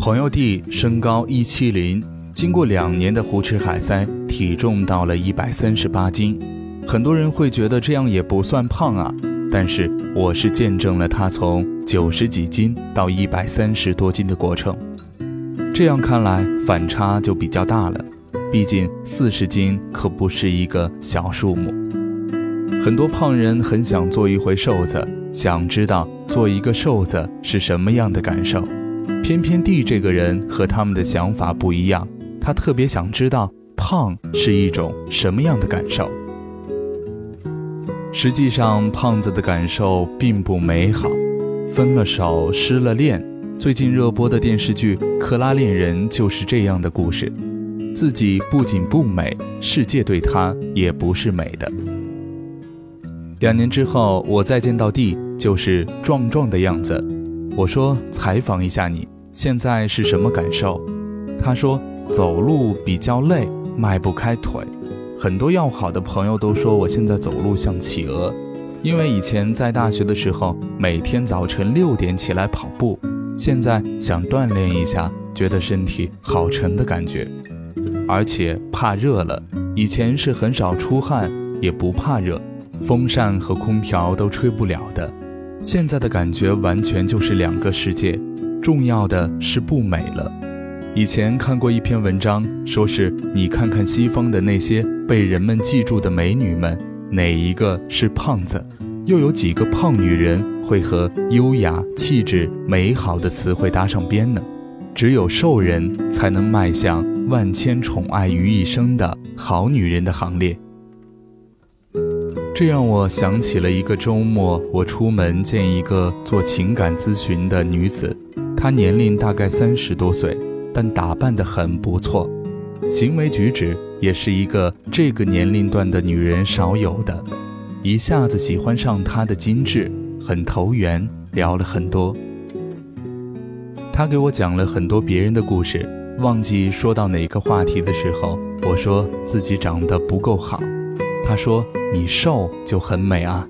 朋友弟身高一七零，经过两年的胡吃海塞，体重到了一百三十八斤。很多人会觉得这样也不算胖啊，但是我是见证了他从九十几斤到一百三十多斤的过程。这样看来，反差就比较大了。毕竟四十斤可不是一个小数目。很多胖人很想做一回瘦子，想知道做一个瘦子是什么样的感受。偏偏 D 这个人和他们的想法不一样，他特别想知道胖是一种什么样的感受。实际上，胖子的感受并不美好，分了手，失了恋。最近热播的电视剧《克拉恋人》就是这样的故事。自己不仅不美，世界对他也不是美的。两年之后，我再见到 D，就是壮壮的样子。我说：“采访一下你。”现在是什么感受？他说走路比较累，迈不开腿。很多要好的朋友都说我现在走路像企鹅，因为以前在大学的时候每天早晨六点起来跑步，现在想锻炼一下，觉得身体好沉的感觉，而且怕热了。以前是很少出汗，也不怕热，风扇和空调都吹不了的。现在的感觉完全就是两个世界。重要的是不美了。以前看过一篇文章，说是你看看西方的那些被人们记住的美女们，哪一个是胖子？又有几个胖女人会和优雅、气质、美好的词汇搭上边呢？只有瘦人才能迈向万千宠爱于一身的好女人的行列。这让我想起了一个周末，我出门见一个做情感咨询的女子。她年龄大概三十多岁，但打扮得很不错，行为举止也是一个这个年龄段的女人少有的，一下子喜欢上她的精致，很投缘，聊了很多。她给我讲了很多别人的故事，忘记说到哪个话题的时候，我说自己长得不够好，他说你瘦就很美啊。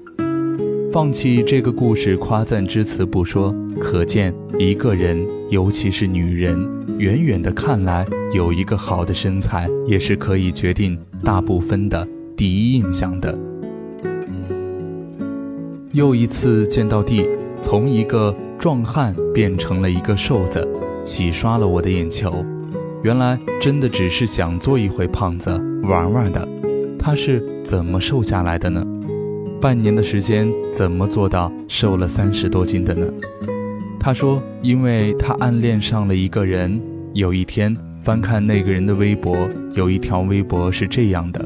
放弃这个故事夸赞之词不说，可见一个人，尤其是女人，远远的看来，有一个好的身材，也是可以决定大部分的第一印象的。又一次见到弟，从一个壮汉变成了一个瘦子，洗刷了我的眼球。原来真的只是想做一回胖子玩玩的。他是怎么瘦下来的呢？半年的时间，怎么做到瘦了三十多斤的呢？他说：“因为他暗恋上了一个人。有一天翻看那个人的微博，有一条微博是这样的：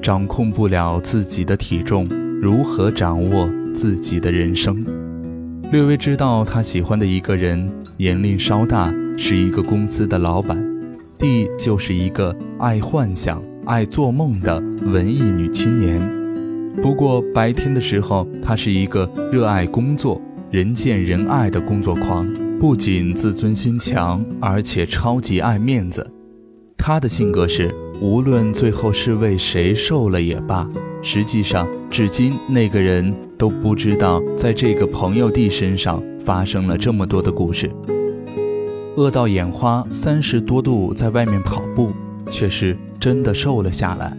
掌控不了自己的体重，如何掌握自己的人生？略微知道他喜欢的一个人，年龄稍大，是一个公司的老板。D 就是一个爱幻想、爱做梦的文艺女青年。”不过白天的时候，她是一个热爱工作、人见人爱的工作狂，不仅自尊心强，而且超级爱面子。她的性格是，无论最后是为谁受了也罢，实际上至今那个人都不知道，在这个朋友弟身上发生了这么多的故事。饿到眼花，三十多度在外面跑步，却是真的瘦了下来。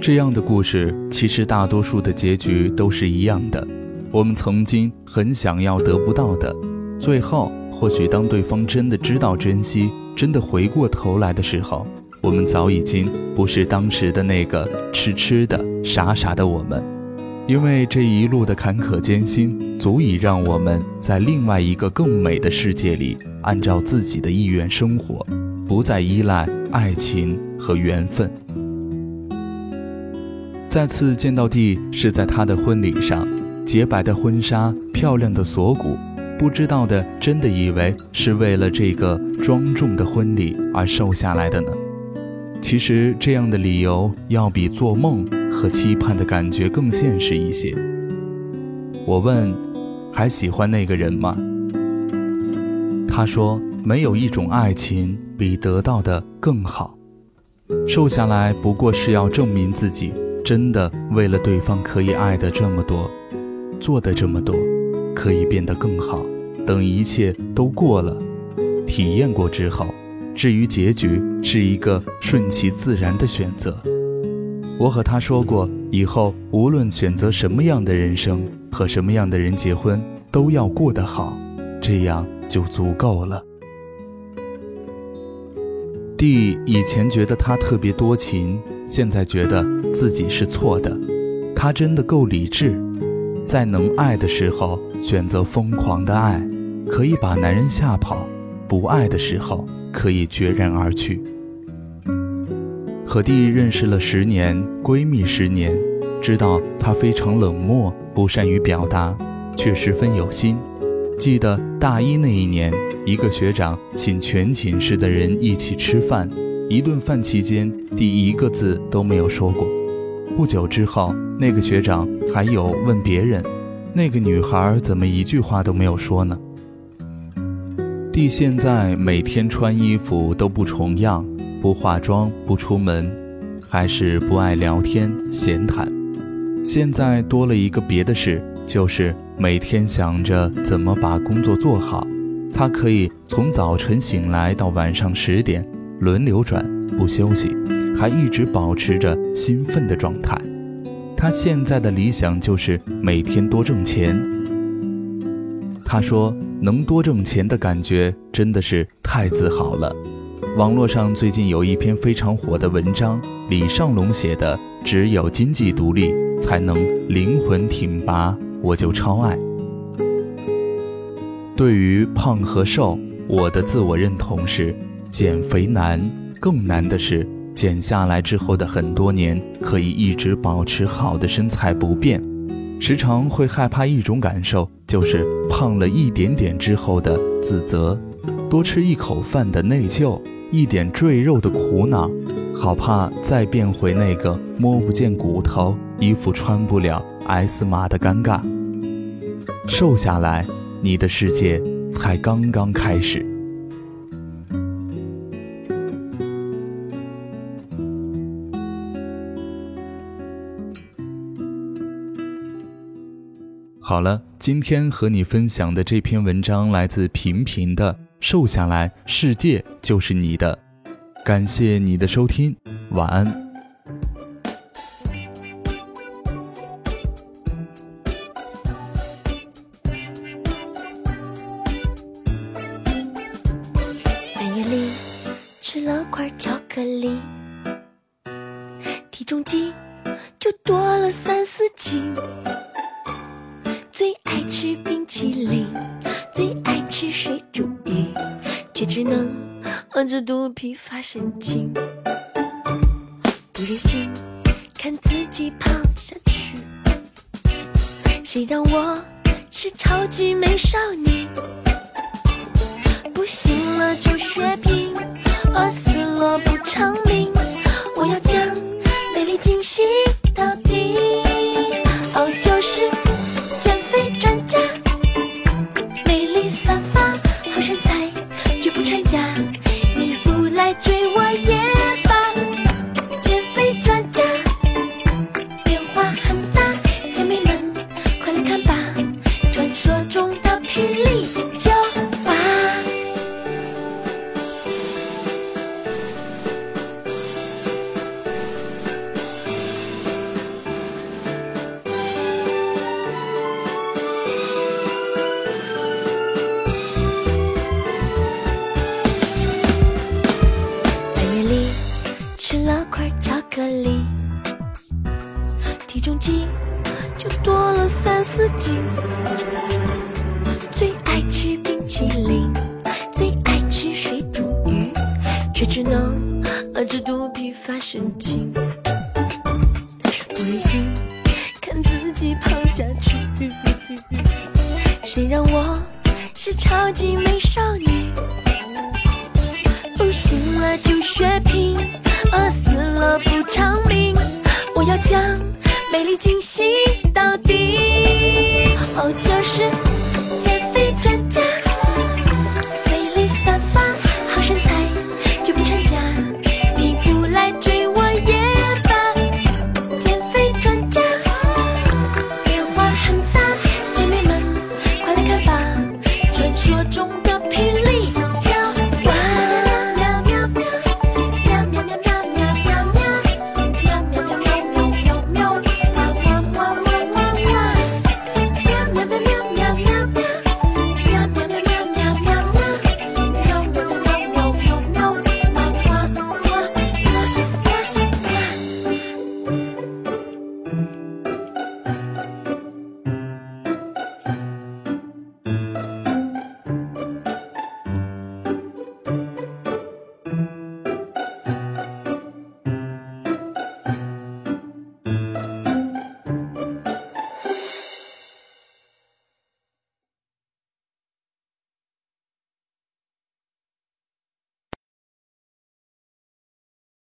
这样的故事，其实大多数的结局都是一样的。我们曾经很想要得不到的，最后或许当对方真的知道珍惜，真的回过头来的时候，我们早已经不是当时的那个痴痴的、傻傻的我们。因为这一路的坎坷艰辛，足以让我们在另外一个更美的世界里，按照自己的意愿生活，不再依赖爱情和缘分。再次见到弟是在他的婚礼上，洁白的婚纱、漂亮的锁骨，不知道的真的以为是为了这个庄重的婚礼而瘦下来的呢。其实这样的理由要比做梦和期盼的感觉更现实一些。我问：“还喜欢那个人吗？”他说：“没有一种爱情比得到的更好。瘦下来不过是要证明自己真的为了对方可以爱的这么多，做的这么多，可以变得更好。等一切都过了，体验过之后。”至于结局，是一个顺其自然的选择。我和他说过，以后无论选择什么样的人生和什么样的人结婚，都要过得好，这样就足够了。弟以前觉得他特别多情，现在觉得自己是错的。他真的够理智，在能爱的时候选择疯狂的爱，可以把男人吓跑；不爱的时候。可以决然而去。和弟认识了十年，闺蜜十年，知道她非常冷漠，不善于表达，却十分有心。记得大一那一年，一个学长请全寝室的人一起吃饭，一顿饭期间，第一个字都没有说过。不久之后，那个学长还有问别人，那个女孩怎么一句话都没有说呢？弟现在每天穿衣服都不重样，不化妆不出门，还是不爱聊天闲谈。现在多了一个别的事，就是每天想着怎么把工作做好。他可以从早晨醒来到晚上十点轮流转，不休息，还一直保持着兴奋的状态。他现在的理想就是每天多挣钱。他说。能多挣钱的感觉真的是太自豪了。网络上最近有一篇非常火的文章，李尚龙写的“只有经济独立才能灵魂挺拔”，我就超爱。对于胖和瘦，我的自我认同是：减肥难，更难的是减下来之后的很多年可以一直保持好的身材不变。时常会害怕一种感受，就是胖了一点点之后的自责，多吃一口饭的内疚，一点赘肉的苦恼，好怕再变回那个摸不见骨头、衣服穿不了 S 码的尴尬。瘦下来，你的世界才刚刚开始。好了，今天和你分享的这篇文章来自平平的《瘦下来，世界就是你的》，感谢你的收听，晚安。半夜里吃了块巧克力，体重计就多了三四斤。最爱吃冰淇淋，只能饿着肚皮发神经，不忍心看自己胖下去。谁让我是超级美少女？不行了就血拼，饿死了不偿三四斤。最爱吃冰淇淋，最爱吃水煮鱼，却只能饿着肚皮发神经。不忍心看自己胖下去，谁让我是超级美少女？不行了就血拼，饿死了不偿命。我要将美丽惊醒。